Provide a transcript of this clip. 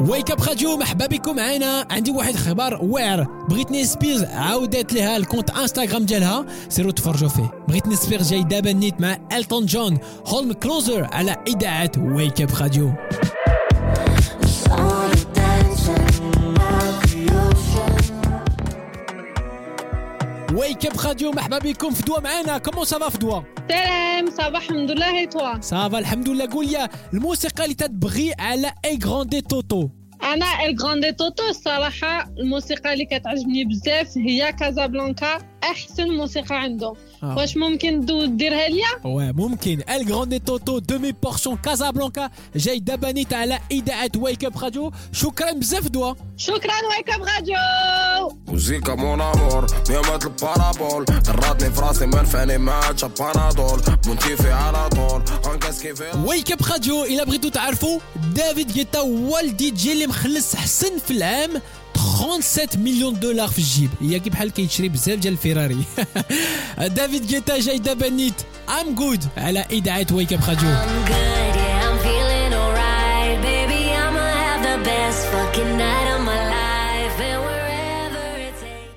Wake Up Radio مرحبا بكم. معنا عندي واحد خبر واعر. بريتني سبيرز عاودت لها ال compte Instagram ديالها. سيروا تفرجوا فيه. بريتني سبيرز جاي دابا نيت مع Elton John Hold Me Closer على إذاعة Wake Up Radio Wake Up Radio مرحبا بكم فدوى معنا comment ça va فدوى سلام ça va الحمد لله toi? Ça va الحمد لله قول لي الموسيقى اللي تتبغي على ElGrandeToto أنا ElGrandeToto الصراحه الموسيقى اللي كتعجبني بزاف هي كازابلانكا أحسن موسيقى عنده آه. واش ممكن ديرها ليا؟ Ouais, ممكن. ElGrandeToto Demi Portion كازابلانكا جاي دابا نيت على اذاعه Wake Up Radio شكرا بزاف دوا. شكرا Wake Up Radio موزيكا mon amour ميومات البارابول. دراتني في راسي ما نفعني ما عادش بانادول منتيفي على Wake Up Radio الا بغيتو تعرفوا David Guetta هو الدي جي اللي مخلص حسن في العام 37 مليون دولار في الجيب هي كي بحال كيشري بزاف ديال ال Ferrari David Guetta جاي دابا نيت I'm Good على اذاعه Wake Up Radio.